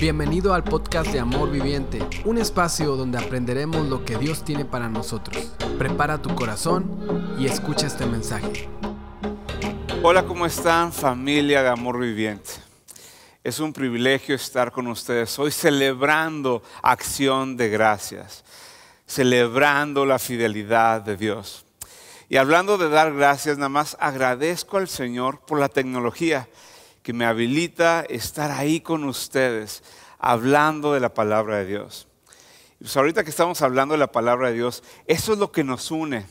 Bienvenido al podcast de Amor Viviente, un espacio donde aprenderemos lo que Dios tiene para nosotros. Prepara tu corazón y escucha este mensaje. Hola, ¿cómo están familia de Amor Viviente? Es un privilegio estar con ustedes hoy celebrando acción de gracias, celebrando la fidelidad de Dios. Y hablando de dar gracias, nada más agradezco al Señor por la tecnología que me habilita estar ahí con ustedes, hablando de la palabra de Dios. Pues ahorita que estamos hablando de la palabra de Dios, eso es lo que nos une.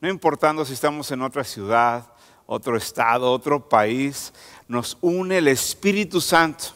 No importando si estamos en otra ciudad, otro estado, otro país, nos une el Espíritu Santo,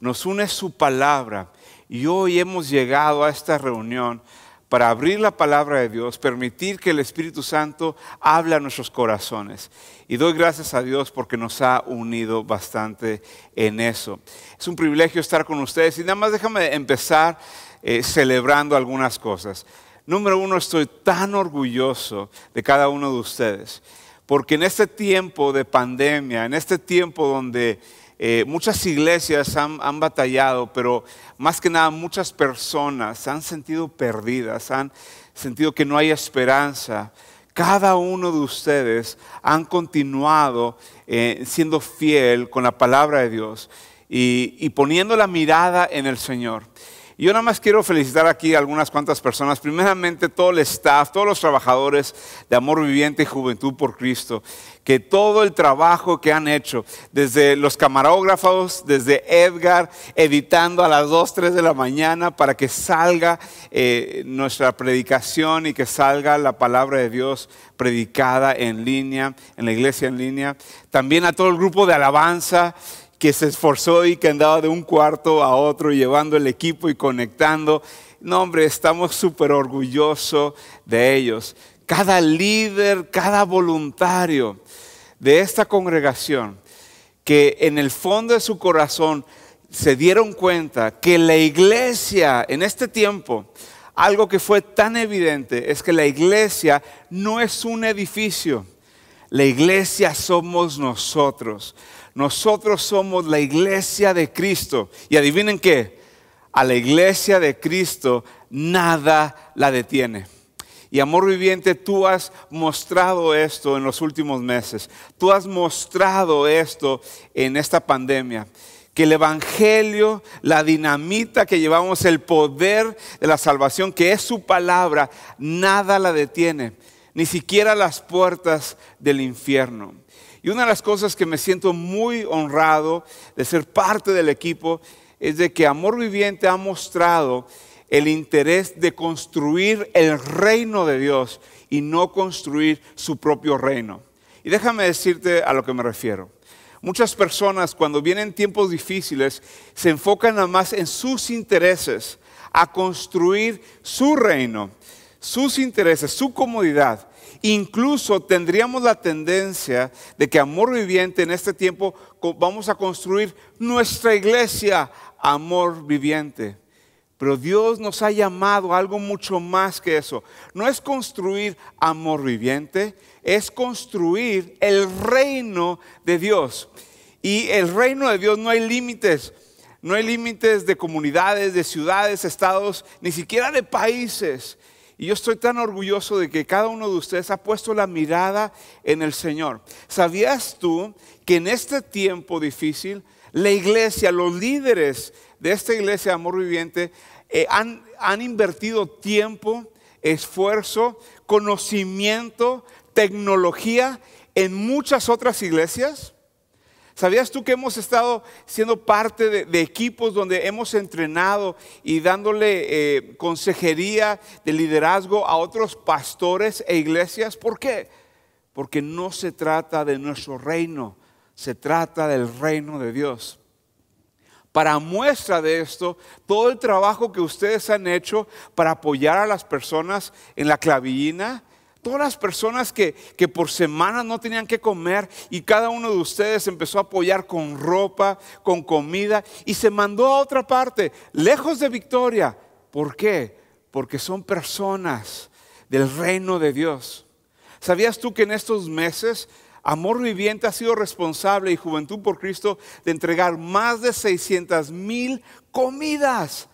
nos une su palabra. Y hoy hemos llegado a esta reunión para abrir la palabra de Dios, permitir que el Espíritu Santo hable a nuestros corazones. Y doy gracias a Dios porque nos ha unido bastante en eso. Es un privilegio estar con ustedes y nada más déjame empezar eh, celebrando algunas cosas. Número uno, estoy tan orgulloso de cada uno de ustedes, porque en este tiempo de pandemia, en este tiempo donde eh, muchas iglesias han, han, batallado, pero más que nada muchas personas han sentido perdidas, han sentido que no hay esperanza. Cada uno de ustedes han continuado eh, siendo fiel con la palabra de Dios y poniendo la mirada en el Señor. Y yo nada más quiero felicitar aquí a algunas cuantas personas. Primeramente todo el staff, todos los trabajadores de Amor Viviente y Juventud por Cristo, que todo el trabajo que han hecho, desde los camarógrafos, desde Edgar, editando a las 2, 3 de la mañana para que salga eh, nuestra predicación y que salga la palabra de Dios predicada en línea, en la iglesia en línea. También a todo el grupo de alabanza que se esforzó y que andaba de un cuarto a otro llevando el equipo y conectando. No, hombre, estamos súper orgullosos de ellos. Cada líder, cada voluntario de esta congregación, que en el fondo de su corazón se dieron cuenta que la iglesia en este tiempo, algo que fue tan evidente es que la iglesia no es un edificio, la iglesia somos nosotros. Nosotros somos la iglesia de Cristo. Y adivinen qué, a la iglesia de Cristo nada la detiene. Y amor viviente, tú has mostrado esto en los últimos meses. Tú has mostrado esto en esta pandemia. Que el Evangelio, la dinamita que llevamos, el poder de la salvación, que es su palabra, nada la detiene. Ni siquiera las puertas del infierno. Y una de las cosas que me siento muy honrado de ser parte del equipo es de que Amor Viviente ha mostrado el interés de construir el reino de Dios y no construir su propio reino. Y déjame decirte a lo que me refiero. Muchas personas cuando vienen tiempos difíciles se enfocan nada más en sus intereses, a construir su reino, sus intereses, su comodidad. Incluso tendríamos la tendencia de que amor viviente en este tiempo vamos a construir nuestra iglesia, amor viviente. Pero Dios nos ha llamado a algo mucho más que eso. No es construir amor viviente, es construir el reino de Dios. Y el reino de Dios no hay límites. No hay límites de comunidades, de ciudades, estados, ni siquiera de países. Y yo estoy tan orgulloso de que cada uno de ustedes ha puesto la mirada en el Señor. ¿Sabías tú que en este tiempo difícil, la iglesia, los líderes de esta iglesia de amor viviente, eh, han, han invertido tiempo, esfuerzo, conocimiento, tecnología en muchas otras iglesias? ¿Sabías tú que hemos estado siendo parte de, equipos donde hemos entrenado y dándole eh, consejería de liderazgo a otros pastores e iglesias? ¿Por qué? Porque no se trata de nuestro reino, se trata del reino de Dios. Para muestra de esto, todo el trabajo que ustedes han hecho para apoyar a las personas en la clavillina, Todas las personas que, por semanas no tenían que comer y cada uno de ustedes empezó a apoyar con ropa, con comida y se mandó a otra parte, lejos de Victoria. ¿Por qué? Porque son personas del reino de Dios. ¿Sabías tú que en estos meses Amor Viviente ha sido responsable y Juventud por Cristo de entregar más de 600 mil comidas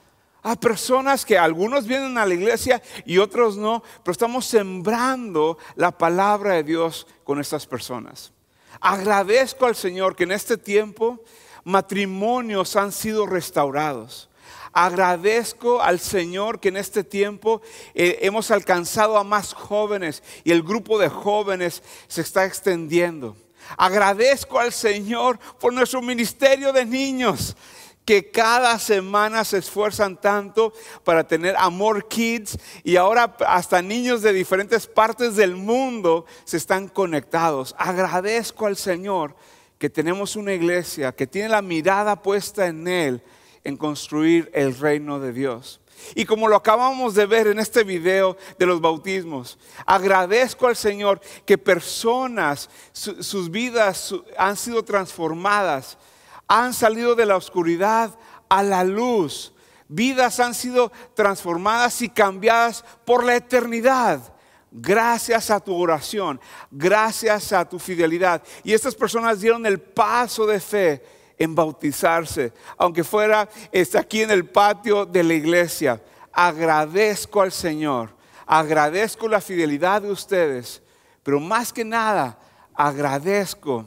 a personas que algunos vienen a la iglesia y otros no, pero estamos sembrando la palabra de Dios con estas personas. Agradezco al Señor que en este tiempo matrimonios han sido restaurados. Agradezco al Señor que en este tiempo eh, hemos alcanzado a más jóvenes y el grupo de jóvenes se está extendiendo. Agradezco al Señor por nuestro ministerio de niños que cada semana se esfuerzan tanto para tener Amor Kids y ahora hasta niños de diferentes partes del mundo se están conectados. Agradezco al Señor que tenemos una iglesia que tiene la mirada puesta en Él, en construir el reino de Dios. Y como lo acabamos de ver en este video de los bautismos, agradezco al Señor que personas, sus vidas han sido transformadas han salido de la oscuridad a la luz. Vidas han sido transformadas y cambiadas por la eternidad. Gracias a tu oración, gracias a tu fidelidad. Y estas personas dieron el paso de fe en bautizarse, aunque fuera está aquí en el patio de la iglesia. Agradezco al Señor, agradezco la fidelidad de ustedes, pero más que nada agradezco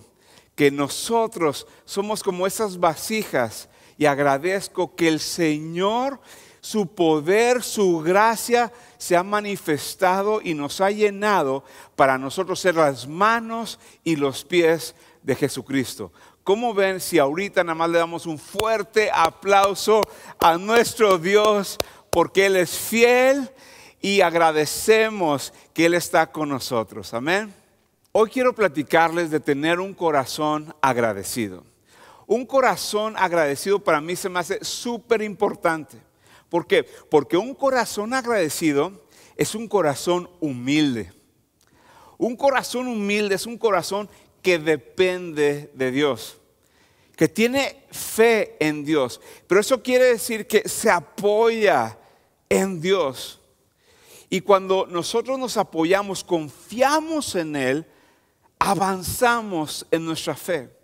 que nosotros somos como esas vasijas y agradezco que el Señor, su poder, su gracia se ha manifestado y nos ha llenado para nosotros ser las manos y los pies de Jesucristo. ¿Cómo ven si ahorita nada más le damos un fuerte aplauso a nuestro Dios porque Él es fiel y agradecemos que Él está con nosotros? Amén. Hoy quiero platicarles de tener un corazón agradecido. Un corazón agradecido para mí se me hace súper importante. ¿Por qué? Porque un corazón agradecido es un corazón humilde. Un corazón humilde es un corazón que depende de Dios, que tiene fe en Dios. Pero eso quiere decir que se apoya en Dios. Y cuando nosotros nos apoyamos, confiamos en Él, avanzamos en nuestra fe.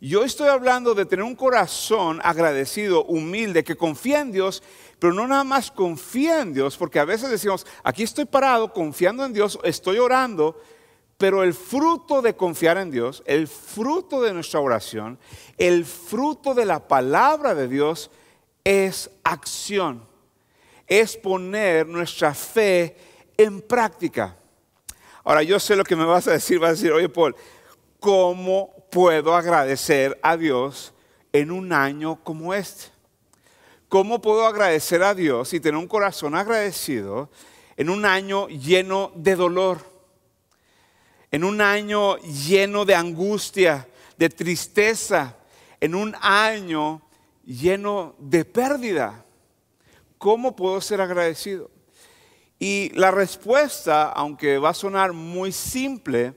Yo estoy hablando de tener un corazón agradecido, humilde, que confía en Dios, pero no nada más confía en Dios, porque a veces decimos, aquí estoy parado confiando en Dios, estoy orando, pero el fruto de confiar en Dios, el fruto de nuestra oración, el fruto de la palabra de Dios es acción, es poner nuestra fe en práctica. Ahora, yo sé lo que me vas a decir, vas a decir, oye Paul, ¿cómo puedo agradecer a Dios en un año como este? ¿Cómo puedo agradecer a Dios y tener un corazón agradecido en un año lleno de dolor? En un año lleno de angustia, de tristeza, en un año lleno de pérdida. ¿Cómo puedo ser agradecido? Y la respuesta, aunque va a sonar muy simple,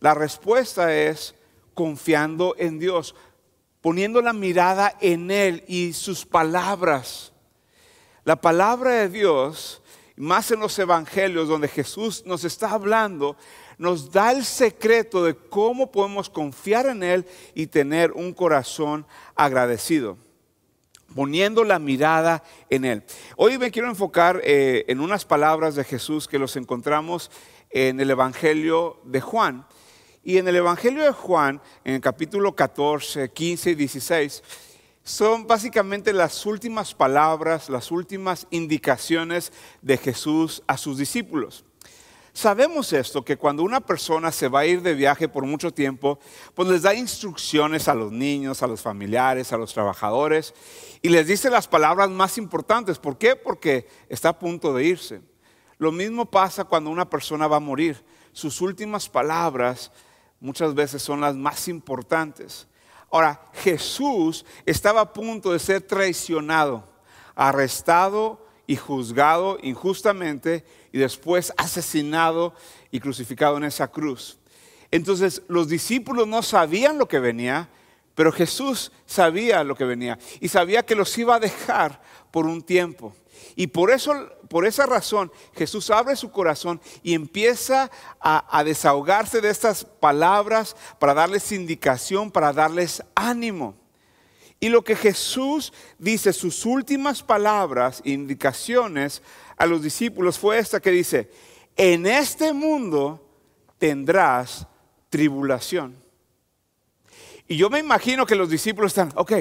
la respuesta es confiando en Dios, poniendo la mirada en Él y sus palabras. La palabra de Dios, más en los evangelios donde Jesús nos está hablando, nos da el secreto de cómo podemos confiar en Él y tener un corazón agradecido poniendo la mirada en Él. Hoy me quiero enfocar eh, en unas palabras de Jesús que los encontramos en el Evangelio de Juan. Y en el Evangelio de Juan, en el capítulo 14, 15 y 16, son básicamente las últimas palabras, las últimas indicaciones de Jesús a sus discípulos. Sabemos esto, que cuando una persona se va a ir de viaje por mucho tiempo, pues les da instrucciones a los niños, a los familiares, a los trabajadores, y les dice las palabras más importantes. ¿Por qué? Porque está a punto de irse. Lo mismo pasa cuando una persona va a morir. Sus últimas palabras muchas veces son las más importantes. Ahora, Jesús estaba a punto de ser traicionado, arrestado y juzgado injustamente y después asesinado y crucificado en esa cruz. Entonces los discípulos no sabían lo que venía, pero Jesús sabía lo que venía y sabía que los iba a dejar por un tiempo. Y por, eso, por esa razón Jesús abre su corazón y empieza a, a desahogarse de estas palabras para darles indicación, para darles ánimo. Y lo que Jesús dice, sus últimas palabras, indicaciones a los discípulos fue esta que dice, en este mundo tendrás tribulación. Y yo me imagino que los discípulos están, ok,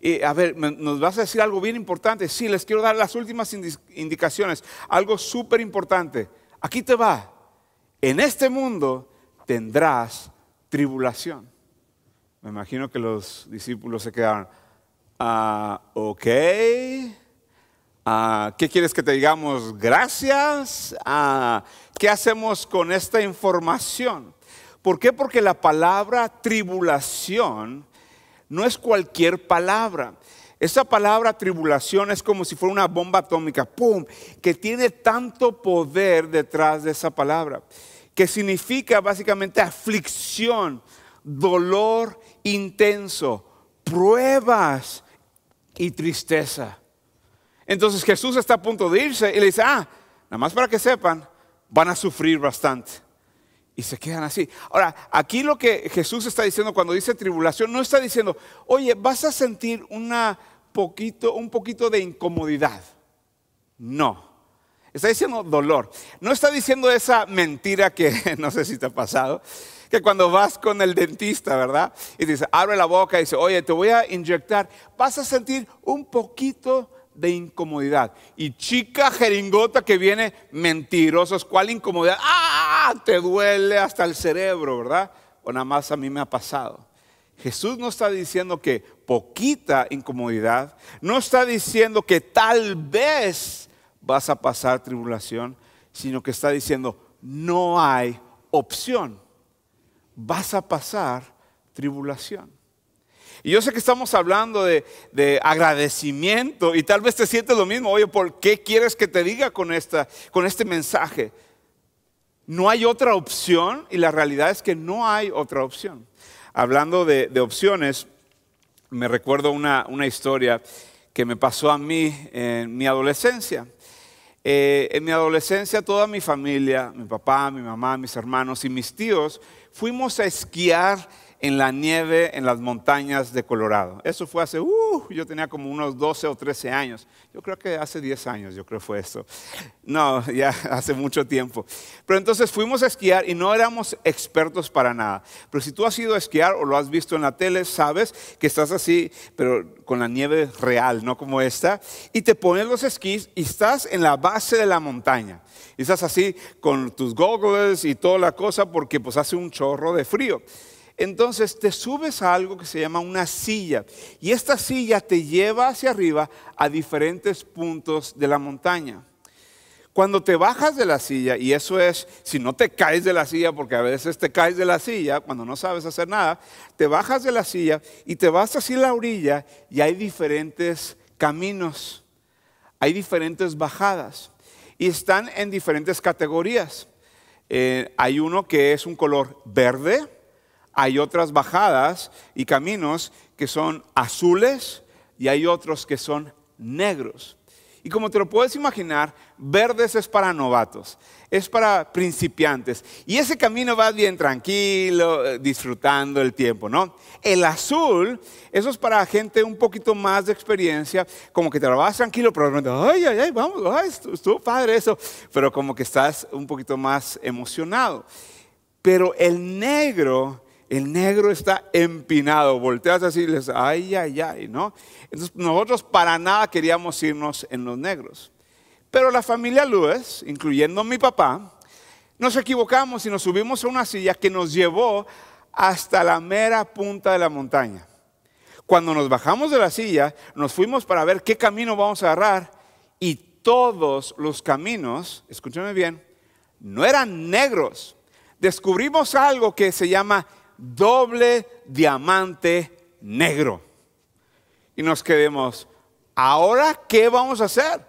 eh, a ver, nos vas a decir algo bien importante. Sí, les quiero dar las últimas indicaciones, algo súper importante. Aquí te va. En este mundo tendrás tribulación. Me imagino que los discípulos se quedaron, ah, ok, ah, ¿qué quieres que te digamos? Gracias. Ah, ¿Qué hacemos con esta información? ¿Por qué? Porque la palabra tribulación no es cualquier palabra. Esa palabra tribulación es como si fuera una bomba atómica, ¡pum!, que tiene tanto poder detrás de esa palabra, que significa básicamente aflicción, dolor intenso, pruebas y tristeza. Entonces Jesús está a punto de irse y le dice, ah, nada más para que sepan, van a sufrir bastante y se quedan así. Ahora, aquí lo que Jesús está diciendo cuando dice tribulación, no está diciendo, oye, vas a sentir una poquito, un poquito de incomodidad. No. Está diciendo dolor. No está diciendo esa mentira que no sé si te ha pasado, que cuando vas con el dentista, ¿verdad? Y dice, abre la boca y dice, oye, te voy a inyectar, vas a sentir un poquito de incomodidad. Y chica jeringota que viene mentirosos, ¿cuál incomodidad? ¡Ah! Te duele hasta el cerebro, ¿verdad? O nada más a mí me ha pasado. Jesús no está diciendo que poquita incomodidad, no está diciendo que tal vez vas a pasar tribulación, sino que está diciendo no hay opción, vas a pasar tribulación. Y yo sé que estamos hablando de, agradecimiento y tal vez te sientes lo mismo. Oye, ¿por qué quieres que te diga con, esta, con este mensaje? No hay otra opción y la realidad es que no hay otra opción. Hablando de, opciones, me recuerdo una, historia que me pasó a mí en mi adolescencia. Eh, en mi adolescencia toda mi familia, mi papá, mi mamá, mis hermanos y mis tíos, fuimos a esquiar en la nieve en las montañas de Colorado. Eso fue hace, uh, yo tenía como unos 12 o 13 años. Yo creo que hace 10 años, yo creo fue eso. No, ya hace mucho tiempo. Pero entonces fuimos a esquiar y no éramos expertos para nada. Pero si tú has ido a esquiar o lo has visto en la tele, sabes que estás así, pero con la nieve real, no como esta. Y te pones los esquís y estás en la base de la montaña. Y estás así con tus goggles y toda la cosa porque pues hace un chorro de frío. Entonces te subes a algo que se llama una silla y esta silla te lleva hacia arriba a diferentes puntos de la montaña. Cuando te bajas de la silla, y eso es, si no te caes de la silla, porque a veces te caes de la silla cuando no sabes hacer nada, te bajas de la silla y te vas hacia la orilla y hay diferentes caminos, hay diferentes bajadas y están en diferentes categorías. Eh, hay uno que es un color verde, hay otras bajadas y caminos que son azules y hay otros que son negros. Y como te lo puedes imaginar, verdes es para novatos, es para principiantes. Y ese camino va bien tranquilo, eh, disfrutando el tiempo, ¿no? El azul, eso es para gente un poquito más de experiencia, como que te lo vas tranquilo, pero ay, ay, ay, vamos, ay, estuvo padre eso, pero como que estás un poquito más emocionado. Pero el negro el negro está empinado, volteas así y les, ay, ay, ay, ¿no? Entonces nosotros para nada queríamos irnos en los negros. Pero la familia Lewis, incluyendo mi papá, nos equivocamos y nos subimos a una silla que nos llevó hasta la mera punta de la montaña. Cuando nos bajamos de la silla, nos fuimos para ver qué camino vamos a agarrar y todos los caminos, escúchame bien, no eran negros. Descubrimos algo que se llama doble diamante negro. Y nos quedemos, ¿ahora qué vamos a hacer?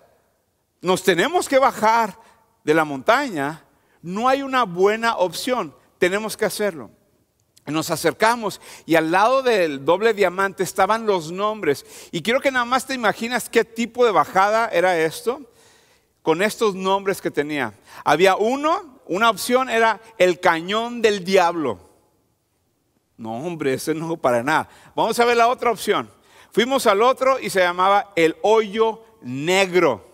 Nos tenemos que bajar de la montaña. No hay una buena opción, tenemos que hacerlo. Nos acercamos y al lado del doble diamante estaban los nombres. Y quiero que nada más te imaginas qué tipo de bajada era esto. con estos nombres que tenía. Había uno, una opción era el cañón del diablo. No, hombre, ese no para nada. Vamos a ver la otra opción. Fuimos al otro y se llamaba el hoyo negro.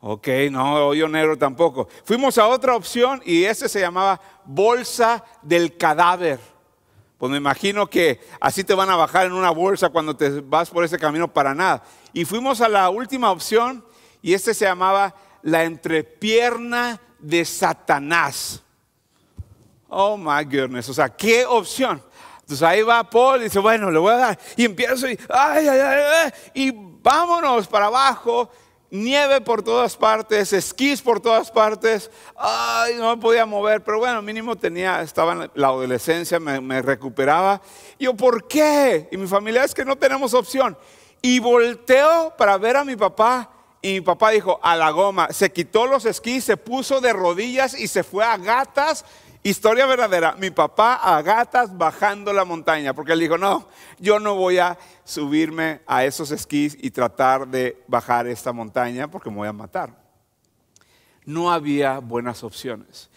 Ok, no, hoyo negro tampoco. Fuimos a otra opción y ese se llamaba bolsa del cadáver. Pues me imagino que así te van a bajar en una bolsa cuando te vas por ese camino para nada. Y fuimos a la última opción y este se llamaba la entrepierna de Satanás. Oh my goodness, o sea, qué opción. Entonces ahí va Paul y dice, bueno, le voy a dar. Y empiezo y, ay, ay, ay, y vámonos para abajo nieve por todas partes, esquís por todas partes. Ay, no me podía mover, pero bueno, mínimo tenía, estaba en la adolescencia, me, recuperaba. Y yo, ¿por qué? Y mi familia es que no tenemos opción. Y volteo para ver a mi papá. Y mi papá dijo, a la goma, se quitó los esquís, se puso de rodillas y se fue a gatas Historia verdadera, mi papá a gatas bajando la montaña, porque él dijo, no, yo no voy a subirme a esos esquís y tratar de bajar esta montaña porque me voy a matar. No había buenas opciones.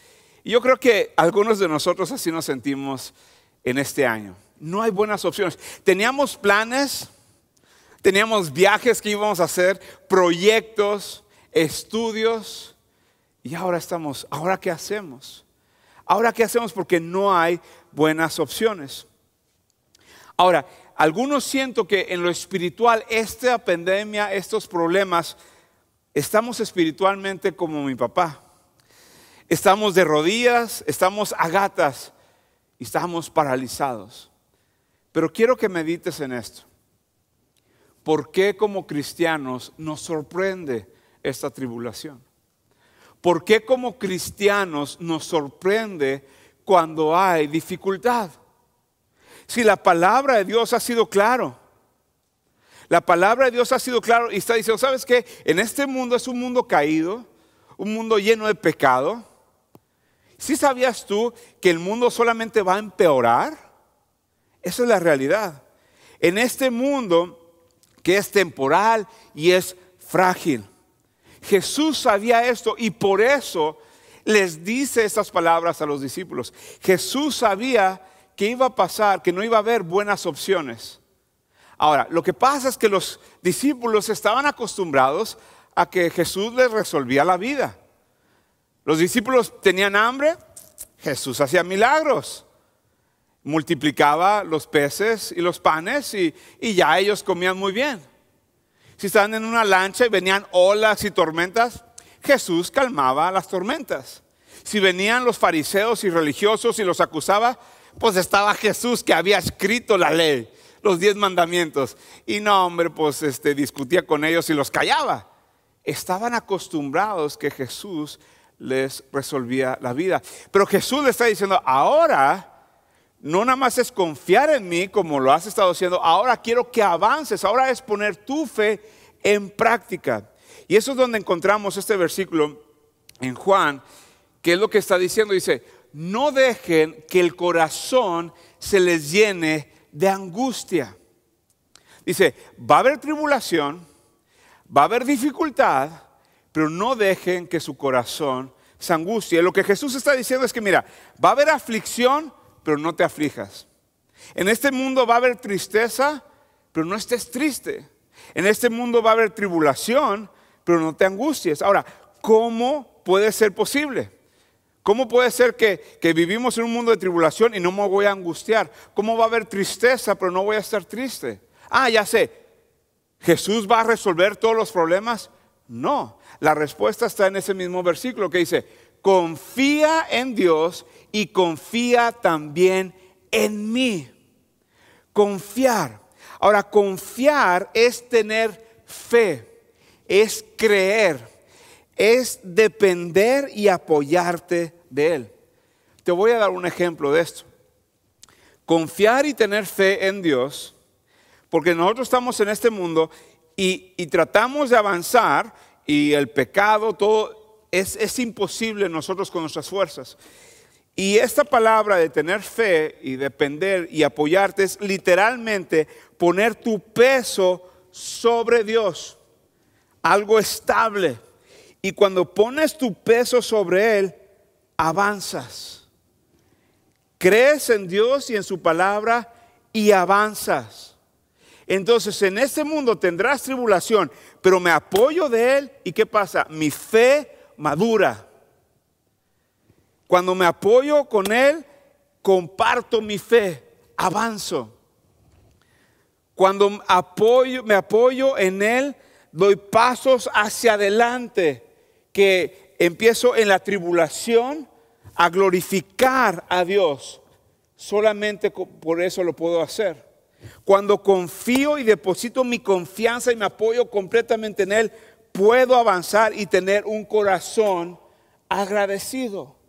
Y yo creo que algunos de nosotros así nos sentimos en este año. No hay buenas opciones. Teníamos planes, teníamos viajes que íbamos a hacer, proyectos, estudios, y ahora estamos, ¿ahora qué hacemos? Ahora, ¿qué hacemos? Porque no hay buenas opciones. Ahora, algunos siento que en lo espiritual, esta pandemia, estos problemas, estamos espiritualmente como mi papá. Estamos de rodillas, estamos a gatas y estamos paralizados. Pero quiero que medites en esto. ¿Por qué como cristianos nos sorprende esta tribulación? ¿Por qué como cristianos nos sorprende cuando hay dificultad? Si la palabra de Dios ha sido claro, la palabra de Dios ha sido claro y está diciendo, ¿sabes qué? En este mundo es un mundo caído, un mundo lleno de pecado. ¿Sí sabías tú que el mundo solamente va a empeorar? Esa es la realidad. En este mundo que es temporal y es frágil. Jesús sabía esto y por eso les dice estas palabras a los discípulos. Jesús sabía que iba a pasar, que no iba a haber buenas opciones. Ahora, lo que pasa es que los discípulos estaban acostumbrados a que Jesús les resolvía la vida. Los discípulos tenían hambre, Jesús hacía milagros. Multiplicaba los peces y los panes y, y ya ellos comían muy bien. Si estaban en una lancha y venían olas y tormentas, Jesús calmaba las tormentas. Si venían los fariseos y religiosos y los acusaba, pues estaba Jesús que había escrito la ley, los diez mandamientos. Y no, hombre, pues este, discutía con ellos y los callaba. Estaban acostumbrados que Jesús les resolvía la vida. Pero Jesús le está diciendo, ahora no nada más es confiar en mí como lo has estado haciendo, ahora quiero que avances, ahora es poner tu fe en práctica. Y eso es donde encontramos este versículo en Juan, que es lo que está diciendo, dice, no dejen que el corazón se les llene de angustia. Dice, va a haber tribulación, va a haber dificultad, pero no dejen que su corazón se angustie. Lo que Jesús está diciendo es que, mira, va a haber aflicción, pero no te aflijas. En este mundo va a haber tristeza, pero no estés triste. En este mundo va a haber tribulación, pero no te angusties. Ahora, ¿cómo puede ser posible? ¿Cómo puede ser que, que, vivimos en un mundo de tribulación y no me voy a angustiar? ¿Cómo va a haber tristeza, pero no voy a estar triste? Ah, ya sé. ¿Jesús va a resolver todos los problemas? No. La respuesta está en ese mismo versículo que dice, confía en Dios y confía también en mí. Confiar. Ahora, confiar es tener fe, es creer, es depender y apoyarte de Él. Te voy a dar un ejemplo de esto. Confiar y tener fe en Dios, porque nosotros estamos en este mundo y, tratamos de avanzar y el pecado, todo es, es imposible nosotros con nuestras fuerzas. Y esta palabra de tener fe y depender y apoyarte es literalmente poner tu peso sobre Dios, algo estable. Y cuando pones tu peso sobre Él, avanzas. Crees en Dios y en su palabra y avanzas. Entonces en este mundo tendrás tribulación, pero me apoyo de Él y ¿qué pasa? Mi fe madura. Cuando me apoyo con Él, comparto mi fe, avanzo. Cuando apoyo, me apoyo en Él, doy pasos hacia adelante, que empiezo en la tribulación a glorificar a Dios. Solamente por eso lo puedo hacer. Cuando confío y deposito mi confianza y me apoyo completamente en Él, puedo avanzar y tener un corazón agradecido.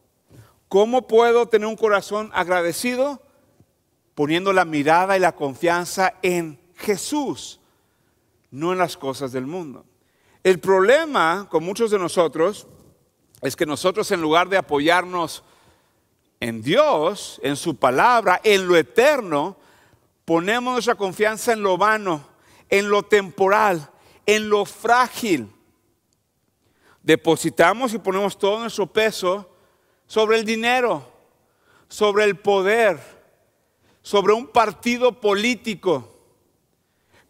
¿Cómo puedo tener un corazón agradecido? Poniendo la mirada y la confianza en Jesús, no en las cosas del mundo. El problema con muchos de nosotros es que nosotros en lugar de apoyarnos en Dios, en su palabra, en lo eterno, ponemos nuestra confianza en lo vano, en lo temporal, en lo frágil. Depositamos y ponemos todo nuestro peso sobre el dinero, sobre el poder, sobre un partido político.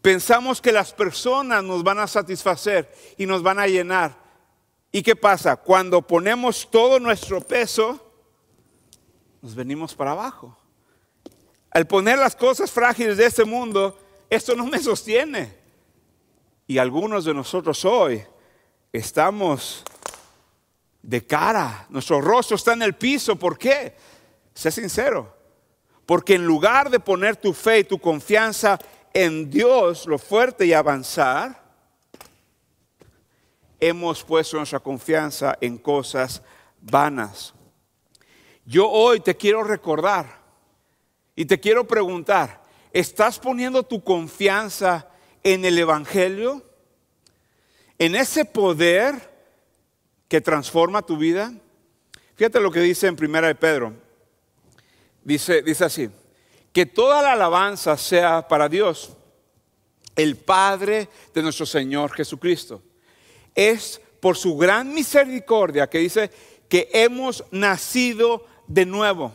Pensamos que las personas nos van a satisfacer y nos van a llenar. ¿Y qué pasa? Cuando ponemos todo nuestro peso, nos venimos para abajo. Al poner las cosas frágiles de este mundo, esto no me sostiene. Y algunos de nosotros hoy estamos de cara, nuestro rostro está en el piso. ¿Por qué? Sé sincero. Porque en lugar de poner tu fe y tu confianza en Dios, lo fuerte y avanzar, hemos puesto nuestra confianza en cosas vanas. Yo hoy te quiero recordar y te quiero preguntar, ¿estás poniendo tu confianza en el Evangelio? ¿En ese poder que transforma tu vida? Fíjate lo que dice en Primera de Pedro. Dice, dice así, que toda la alabanza sea para Dios, el Padre de nuestro Señor Jesucristo. Es por su gran misericordia que dice que hemos nacido de nuevo.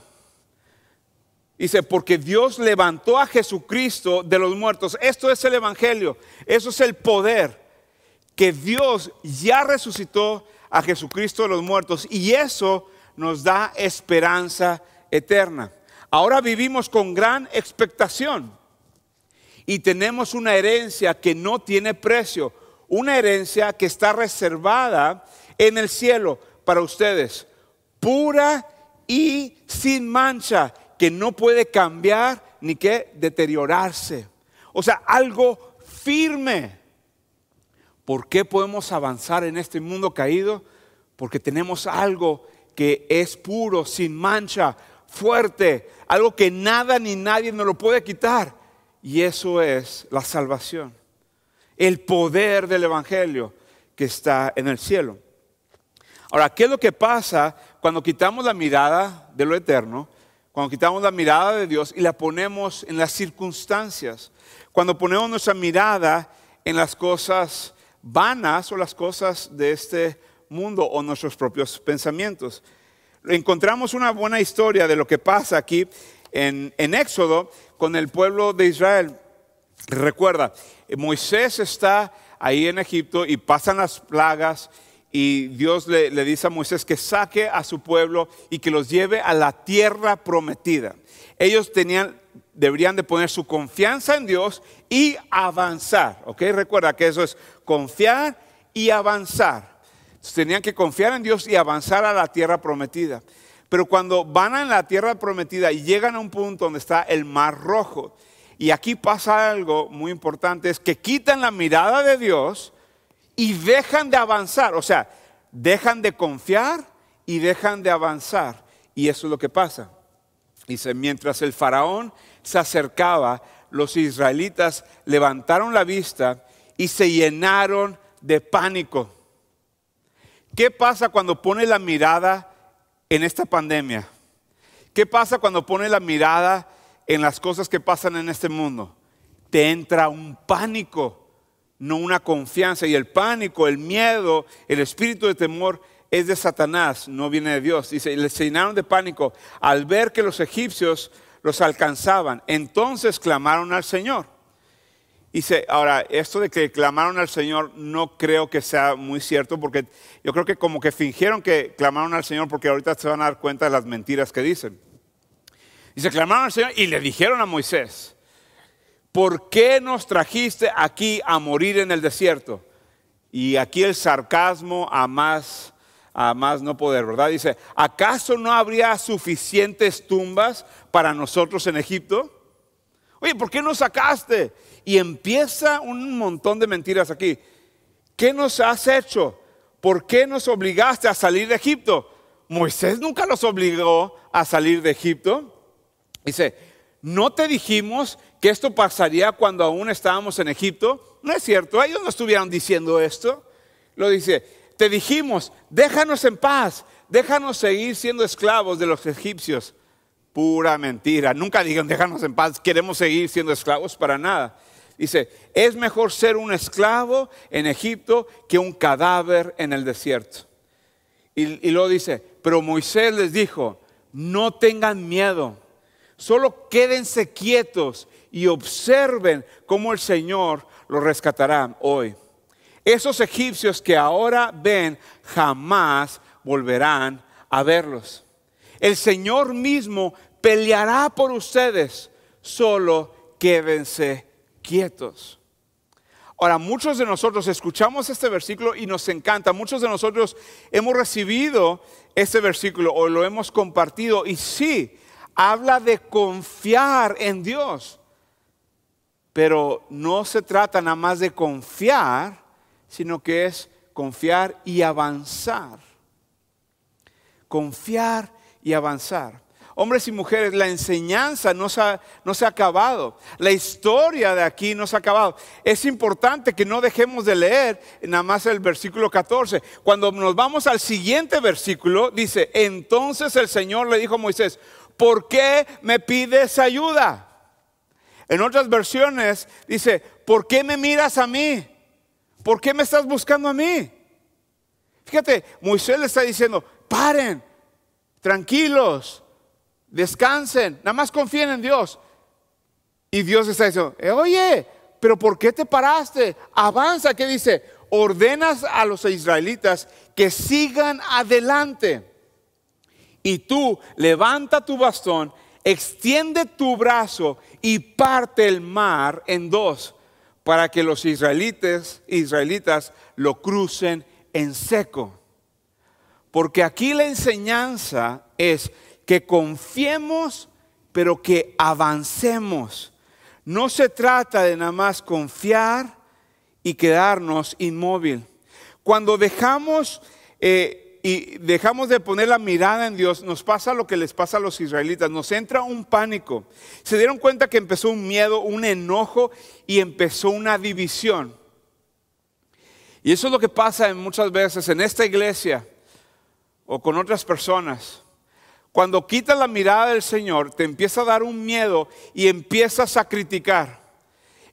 Dice, porque Dios levantó a Jesucristo de los muertos. Esto es el Evangelio, eso es el poder, que Dios ya resucitó a Jesucristo de los muertos y eso nos da esperanza eterna. Ahora vivimos con gran expectación y tenemos una herencia que no tiene precio, una herencia que está reservada en el cielo para ustedes, pura y sin mancha, que no puede cambiar ni que deteriorarse. O sea, algo firme. ¿Por qué podemos avanzar en este mundo caído? Porque tenemos algo que es puro, sin mancha, fuerte, algo que nada ni nadie nos lo puede quitar. Y eso es la salvación, el poder del Evangelio que está en el cielo. Ahora, ¿qué es lo que pasa cuando quitamos la mirada de lo eterno? Cuando quitamos la mirada de Dios y la ponemos en las circunstancias. Cuando ponemos nuestra mirada en las cosas vanas o las cosas de este mundo o nuestros propios pensamientos encontramos una buena historia de lo que pasa aquí en, Éxodo con el pueblo de Israel. Recuerda, Moisés está ahí en Egipto y pasan las plagas y Dios le, le, dice a Moisés que saque a su pueblo y que los lleve a la tierra prometida. Ellos tenían, deberían de poner su confianza en Dios y avanzar. ¿Ok? Recuerda que eso es confiar y avanzar tenían que confiar en Dios y avanzar a la tierra prometida. Pero cuando van a la tierra prometida y llegan a un punto donde está el mar rojo, y aquí pasa algo muy importante, es que quitan la mirada de Dios y dejan de avanzar, o sea, dejan de confiar y dejan de avanzar. Y eso es lo que pasa. Dice, mientras el faraón se acercaba, los israelitas levantaron la vista y se llenaron de pánico. ¿Qué pasa cuando pone la mirada en esta pandemia? ¿Qué pasa cuando pone la mirada en las cosas que pasan en este mundo? Te entra un pánico no una confianza. Y el pánico, el miedo, el espíritu de temor es de Satanás, no viene de Dios. Dice, les llenaron de pánico al ver que los egipcios los alcanzaban. Entonces clamaron al Señor. Dice, ahora, esto de que clamaron al Señor no creo que sea muy cierto, porque yo creo que como que fingieron que clamaron al Señor, porque ahorita se van a dar cuenta de las mentiras que dicen. Dice, clamaron al Señor y le dijeron a Moisés, ¿por qué nos trajiste aquí a morir en el desierto? Y aquí el sarcasmo a más, a más no poder, ¿verdad? Dice, ¿acaso no habría suficientes tumbas para nosotros en Egipto? Oye, ¿por qué nos sacaste? Y empieza un montón de mentiras aquí. ¿Qué nos has hecho? ¿Por qué nos obligaste a salir de Egipto? Moisés nunca los obligó a salir de Egipto. Dice, ¿no te dijimos que esto pasaría cuando aún estábamos en Egipto? No es cierto, ellos no estuvieron diciendo esto. Lo dice, te dijimos, déjanos en paz, déjanos seguir siendo esclavos de los egipcios. Pura mentira, nunca digan, déjanos en paz, queremos seguir siendo esclavos para nada. Dice, es mejor ser un esclavo en Egipto que un cadáver en el desierto. Y, y luego dice, pero Moisés les dijo, no tengan miedo, solo quédense quietos y observen cómo el Señor los rescatará hoy. Esos egipcios que ahora ven jamás volverán a verlos. El Señor mismo peleará por ustedes, solo quédense quietos. Ahora, muchos de nosotros escuchamos este versículo y nos encanta. Muchos de nosotros hemos recibido este versículo o lo hemos compartido y sí, habla de confiar en Dios. Pero no se trata nada más de confiar, sino que es confiar y avanzar. Confiar y avanzar. Hombres y mujeres, la enseñanza no se, ha, no se ha acabado. La historia de aquí no se ha acabado. Es importante que no dejemos de leer nada más el versículo 14. Cuando nos vamos al siguiente versículo, dice, entonces el Señor le dijo a Moisés, ¿por qué me pides ayuda? En otras versiones dice, ¿por qué me miras a mí? ¿Por qué me estás buscando a mí? Fíjate, Moisés le está diciendo, paren, tranquilos, descansen, nada más confíen en Dios. Y Dios está diciendo, eh, oye, pero ¿por qué te paraste? Avanza, ¿qué dice? Ordenas a los israelitas que sigan adelante. Y tú levanta tu bastón, extiende tu brazo y parte el mar en dos para que los israelitas, israelitas lo crucen en seco. Porque aquí la enseñanza es que confiemos, pero que avancemos. No se trata de nada más confiar y quedarnos inmóvil. Cuando dejamos eh, y dejamos de poner la mirada en Dios, nos pasa lo que les pasa a los israelitas, nos entra un pánico. Se dieron cuenta que empezó un miedo, un enojo y empezó una división. Y eso es lo que pasa muchas veces en esta iglesia o con otras personas. Cuando quitas la mirada del Señor, te empieza a dar un miedo y empiezas a criticar.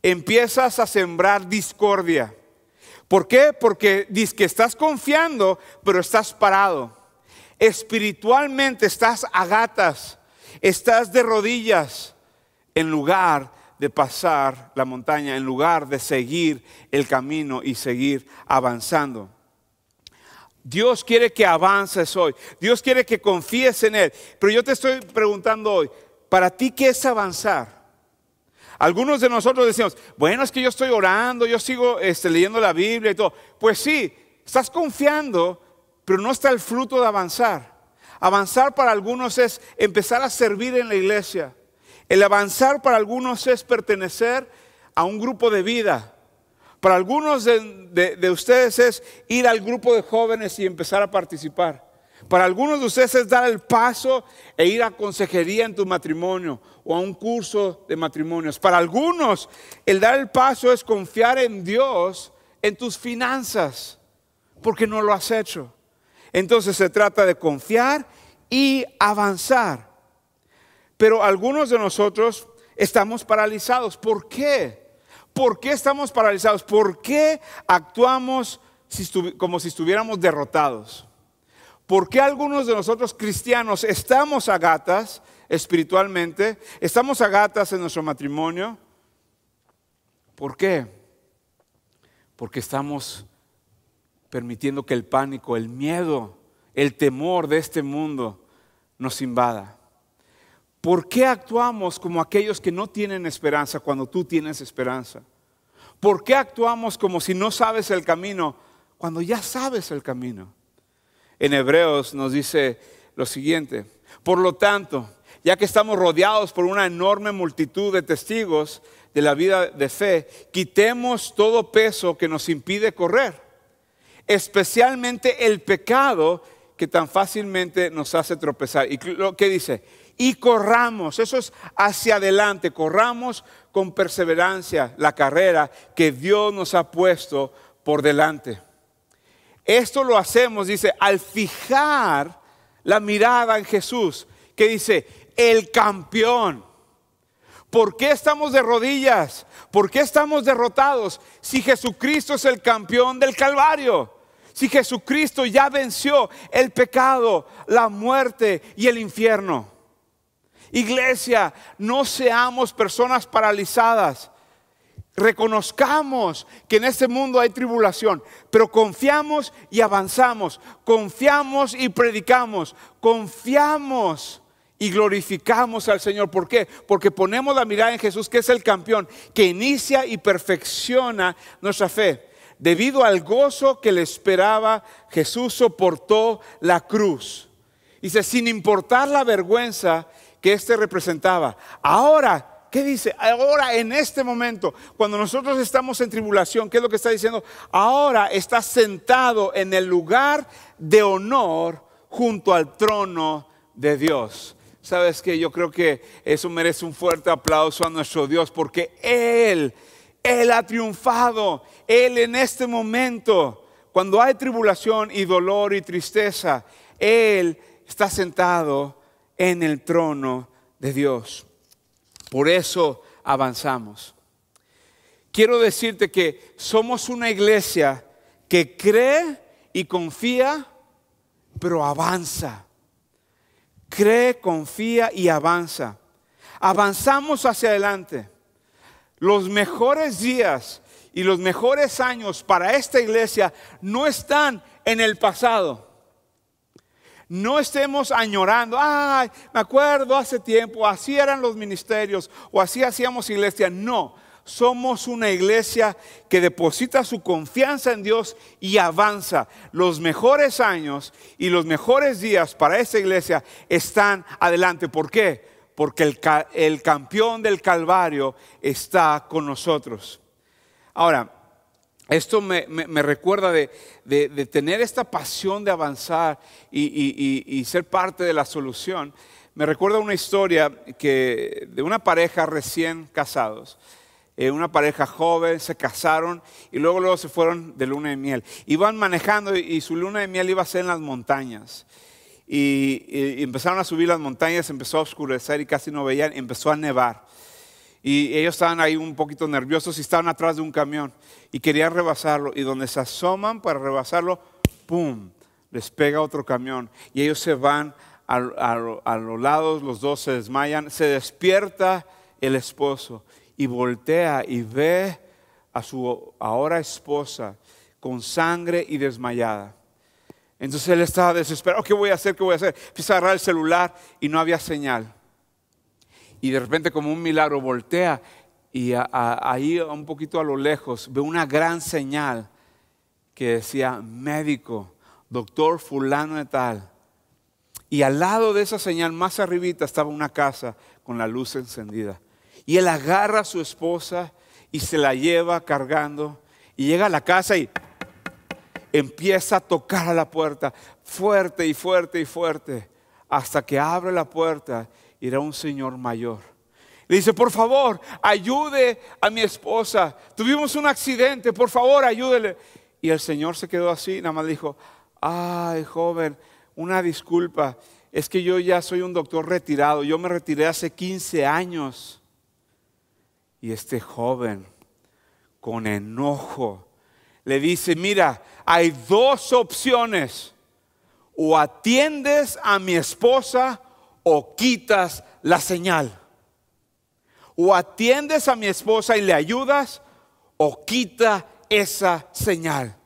Empiezas a sembrar discordia. ¿Por qué? Porque dices que estás confiando, pero estás parado. Espiritualmente estás a gatas, estás de rodillas en lugar de pasar la montaña, en lugar de seguir el camino y seguir avanzando. Dios quiere que avances hoy. Dios quiere que confíes en Él. Pero yo te estoy preguntando hoy, ¿para ti qué es avanzar? Algunos de nosotros decimos, bueno, es que yo estoy orando, yo sigo este, leyendo la Biblia y todo. Pues sí, estás confiando, pero no está el fruto de avanzar. Avanzar para algunos es empezar a servir en la iglesia. El avanzar para algunos es pertenecer a un grupo de vida. Para algunos de, ustedes es ir al grupo de jóvenes y empezar a participar. Para algunos de ustedes es dar el paso e ir a consejería en tu matrimonio o a un curso de matrimonios. Para algunos el dar el paso es confiar en Dios en tus finanzas, porque no lo has hecho. Entonces se trata de confiar y avanzar. Pero algunos de nosotros estamos paralizados. ¿Por qué? ¿Por qué estamos paralizados? ¿Por qué actuamos como si estuviéramos derrotados? ¿Por qué algunos de nosotros cristianos estamos a gatas espiritualmente? ¿Estamos a gatas en nuestro matrimonio? ¿Por qué? Porque estamos permitiendo que el pánico, el miedo, el temor de este mundo nos invada. ¿Por qué actuamos como aquellos que no tienen esperanza cuando tú tienes esperanza? ¿Por qué actuamos como si no sabes el camino cuando ya sabes el camino? En Hebreos nos dice lo siguiente, por lo tanto, ya que estamos rodeados por una enorme multitud de testigos de la vida de fe, quitemos todo peso que nos impide correr, especialmente el pecado que tan fácilmente nos hace tropezar. ¿Y lo que dice? Y corramos, eso es hacia adelante, corramos con perseverancia la carrera que Dios nos ha puesto por delante. Esto lo hacemos, dice, al fijar la mirada en Jesús, que dice, el campeón. ¿Por qué estamos de rodillas? ¿Por qué estamos derrotados si Jesucristo es el campeón del Calvario? Si Jesucristo ya venció el pecado, la muerte y el infierno. Iglesia, no seamos personas paralizadas. Reconozcamos que en este mundo hay tribulación, pero confiamos y avanzamos, confiamos y predicamos, confiamos y glorificamos al Señor. ¿Por qué? Porque ponemos la mirada en Jesús, que es el campeón, que inicia y perfecciona nuestra fe. Debido al gozo que le esperaba, Jesús soportó la cruz. Dice, sin importar la vergüenza que éste representaba. Ahora ¿Qué dice? Ahora, en este momento, cuando nosotros estamos en tribulación, ¿qué es lo que está diciendo? Ahora está sentado en el lugar de honor junto al trono de Dios. ¿Sabes que Yo creo que eso merece un fuerte aplauso a nuestro Dios porque Él, Él ha triunfado. Él en este momento, cuando hay tribulación y dolor y tristeza, Él está sentado en el trono de Dios. Por eso avanzamos. Quiero decirte que somos una iglesia que cree y confía, pero avanza. Cree, confía y avanza. Avanzamos hacia adelante. Los mejores días y los mejores años para esta iglesia no están en el pasado. No estemos añorando, ay, me acuerdo hace tiempo, así eran los ministerios o así hacíamos iglesia. No, somos una iglesia que deposita su confianza en Dios y avanza. Los mejores años y los mejores días para esta iglesia están adelante. ¿Por qué? Porque el, el campeón del Calvario está con nosotros. Ahora, esto me, recuerda de, tener esta pasión de avanzar y, ser parte de la solución. Me recuerda una historia que, de una pareja recién casados. Eh, una pareja joven, se casaron y luego, luego se fueron de luna de miel. Iban manejando y, su luna de miel iba a ser en las montañas. Y, y empezaron a subir las montañas, empezó a oscurecer y casi no veían, empezó a nevar. Y ellos estaban ahí un poquito nerviosos y estaban atrás de un camión y querían rebasarlo. Y donde se asoman para rebasarlo, ¡pum! Les pega otro camión. Y ellos se van a, los lados, los dos se desmayan. Se despierta el esposo y voltea y ve a su ahora esposa con sangre y desmayada. Entonces él estaba desesperado. ¿Qué voy a hacer? ¿Qué voy a hacer? Empieza a agarrar el celular y no había señal y de repente como un milagro voltea y ahí un poquito a lo lejos ve una gran señal que decía médico, doctor fulano de tal. Y al lado de esa señal, más arribita, estaba una casa con la luz encendida. Y él agarra a su esposa y se la lleva cargando. Y llega a la casa y empieza a tocar a la puerta, fuerte y fuerte y fuerte, hasta que abre la puerta era un señor mayor. Le dice, por favor, ayude a mi esposa. Tuvimos un accidente, por favor, ayúdele. Y el señor se quedó así, nada más dijo, ay, joven, una disculpa. Es que yo ya soy un doctor retirado. Yo me retiré hace 15 años. Y este joven, con enojo. Le dice, mira, hay dos opciones. O atiendes a mi esposa o quitas la señal. O atiendes a mi esposa y le ayudas o quita esa señal.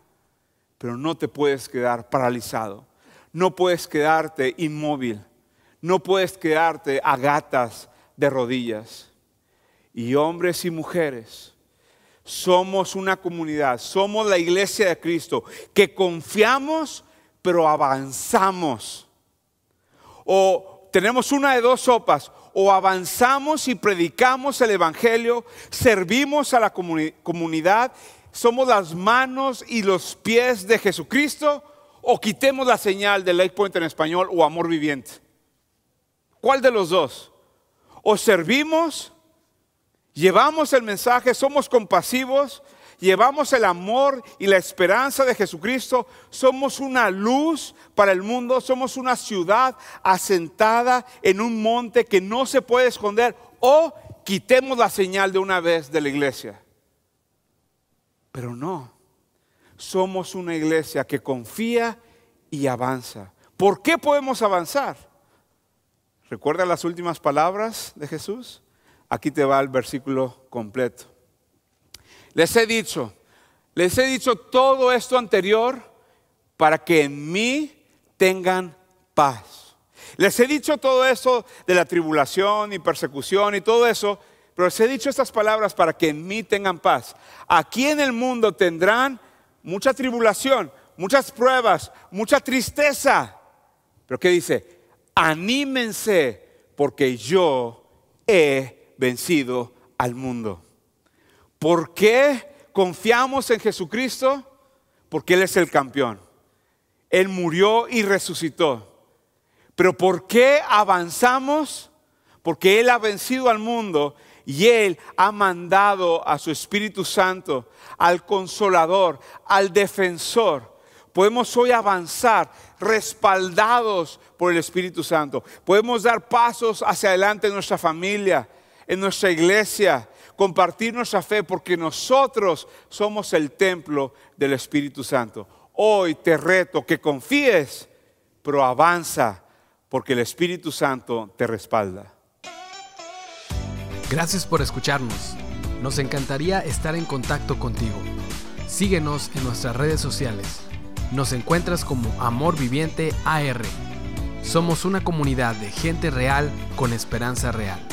Pero no te puedes quedar paralizado. No puedes quedarte inmóvil. No puedes quedarte a gatas de rodillas. Y hombres y mujeres, somos una comunidad, somos la iglesia de Cristo, que confiamos pero avanzamos. O tenemos una de dos sopas, o avanzamos y predicamos el Evangelio, servimos a la comunidad, somos las manos y los pies de Jesucristo, o quitemos la señal de Lake Point en español o amor viviente. ¿Cuál de los dos? O servimos, llevamos el mensaje, somos compasivos, llevamos el amor y la esperanza de Jesucristo, somos una luz para el mundo, somos una ciudad asentada en un monte que no se puede esconder o quitemos la señal de una vez de la iglesia. Pero no, somos una iglesia que confía y avanza. ¿Por qué podemos avanzar? ¿Recuerda las últimas palabras de Jesús? Aquí te va el versículo completo. Les he dicho, les he dicho todo esto anterior para que en mí tengan paz. Les he dicho todo eso de la tribulación y persecución y todo eso, pero les he dicho estas palabras para que en mí tengan paz. Aquí en el mundo tendrán mucha tribulación, muchas pruebas, mucha tristeza. Pero ¿qué dice? Anímense porque yo he vencido al mundo. ¿Por qué confiamos en Jesucristo? Porque Él es el campeón. Él murió y resucitó. Pero ¿por qué avanzamos? Porque Él ha vencido al mundo y Él ha mandado a su Espíritu Santo, al consolador, al defensor. Podemos hoy avanzar respaldados por el Espíritu Santo. Podemos dar pasos hacia adelante en nuestra familia, en nuestra iglesia, compartir nuestra fe porque nosotros somos el templo del Espíritu Santo. Hoy te reto que confíes, pero avanza porque el Espíritu Santo te respalda. Gracias por escucharnos. Nos encantaría estar en contacto contigo. Síguenos en nuestras redes sociales. Nos encuentras como Amor Viviente AR. Somos una comunidad de gente real con esperanza real.